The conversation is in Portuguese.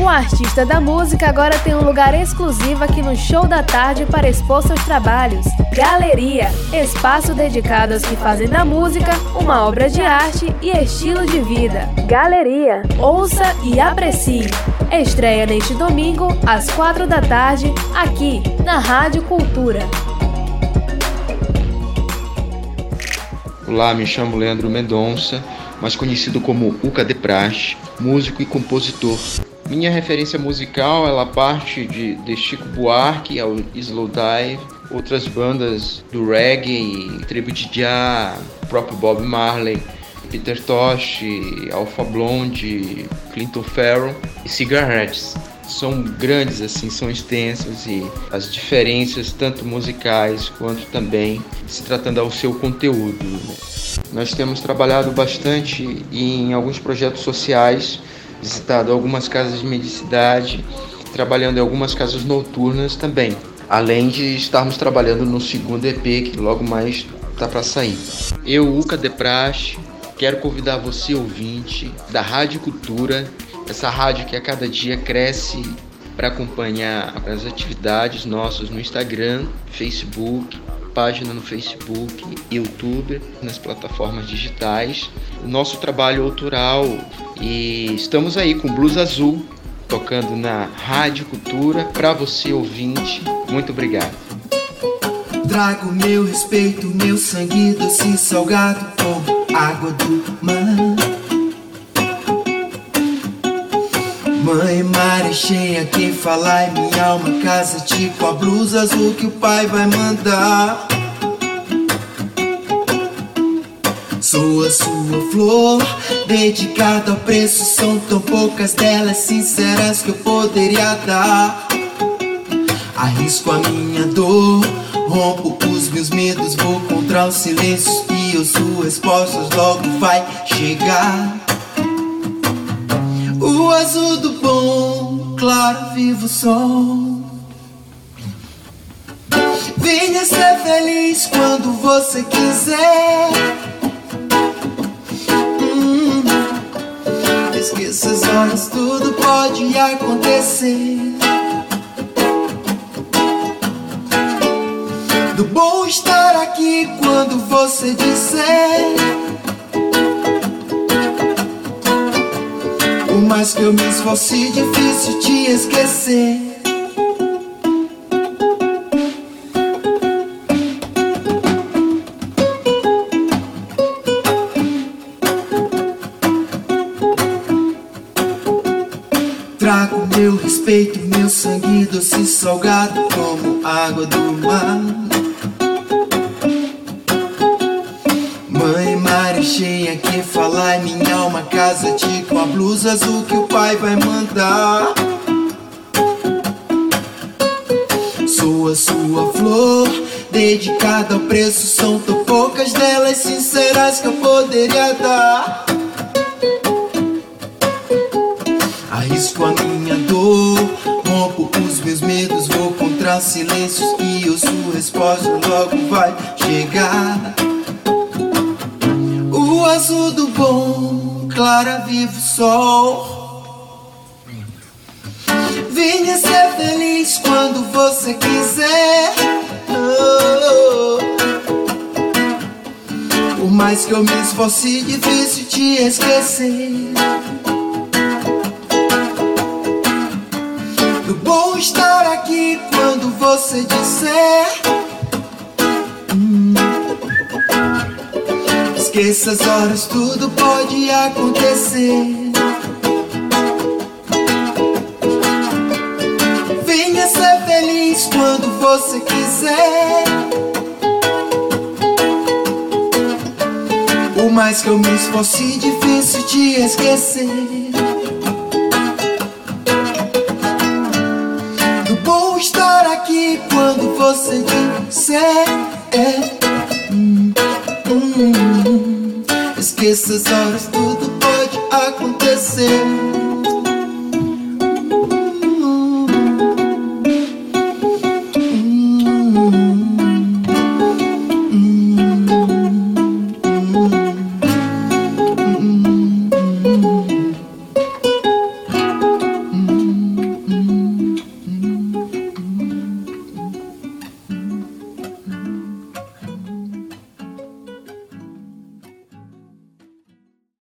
O artista da música agora tem um lugar exclusivo aqui no Show da Tarde para expor seus trabalhos. Galeria espaço dedicado aos que fazem da música uma obra de arte e estilo de vida. Galeria ouça e aprecie. Estreia neste domingo, às quatro da tarde, aqui na Rádio Cultura. Olá, me chamo Leandro Mendonça, mais conhecido como Uca de Praxe, músico e compositor. Minha referência musical ela parte de, de Chico Buarque ao Slowdive, outras bandas do reggae, Tribo de Jah, próprio Bob Marley, Peter Tosh, Alpha Blonde, Clinton Farrell e Cigarettes são grandes assim, são extensos e as diferenças tanto musicais quanto também se tratando ao seu conteúdo. Nós temos trabalhado bastante em alguns projetos sociais, visitado algumas casas de medicidade, trabalhando em algumas casas noturnas também, além de estarmos trabalhando no segundo EP que logo mais está para sair. Eu, Uca de Praxe, quero convidar você ouvinte da Rádio Cultura essa rádio que a cada dia cresce para acompanhar as atividades nossas no Instagram, Facebook, página no Facebook, YouTube, nas plataformas digitais, nosso trabalho autoral e estamos aí com Blues Azul tocando na Rádio Cultura para você ouvinte. Muito obrigado. Trago meu respeito, meu sangue doce salgado como água do mar. Mãe, mar cheia, quem falar é minha alma casa Tipo a blusa azul que o pai vai mandar. Sou a sua flor, dedicada ao preço São tão poucas delas sinceras que eu poderia dar. Arrisco a minha dor, rompo os meus medos Vou contra os silêncios e as suas respostas logo vai chegar azul do bom, claro, vivo sol. Venha ser feliz quando você quiser. Hum, esqueça as horas, tudo pode acontecer. Do bom estar aqui quando você disser. Mais que eu me esforce, difícil te esquecer. Trago meu respeito, meu sangue doce salgado como água do mar. Mãe, mar cheia que falar minha alma casa tipo a blusa azul que o pai vai mandar. Sou a sua flor, dedicada ao preço. São tão poucas delas sinceras que eu poderia dar. Arrisco a minha dor, rompo os meus medos, vou contra silêncios e sua resposta logo vai chegar. Azul do bom, clara vivo sol. Venha ser feliz quando você quiser. Oh. Por mais que eu me esforce, difícil te esquecer. Do bom estar aqui quando você disser. Esqueça as horas, tudo pode acontecer. Venha ser feliz quando você quiser. Por mais que eu me esforce, difícil te esquecer. Do bom estar aqui quando você disser. Hum, hum, hum. Esqueça as horas, tudo pode acontecer.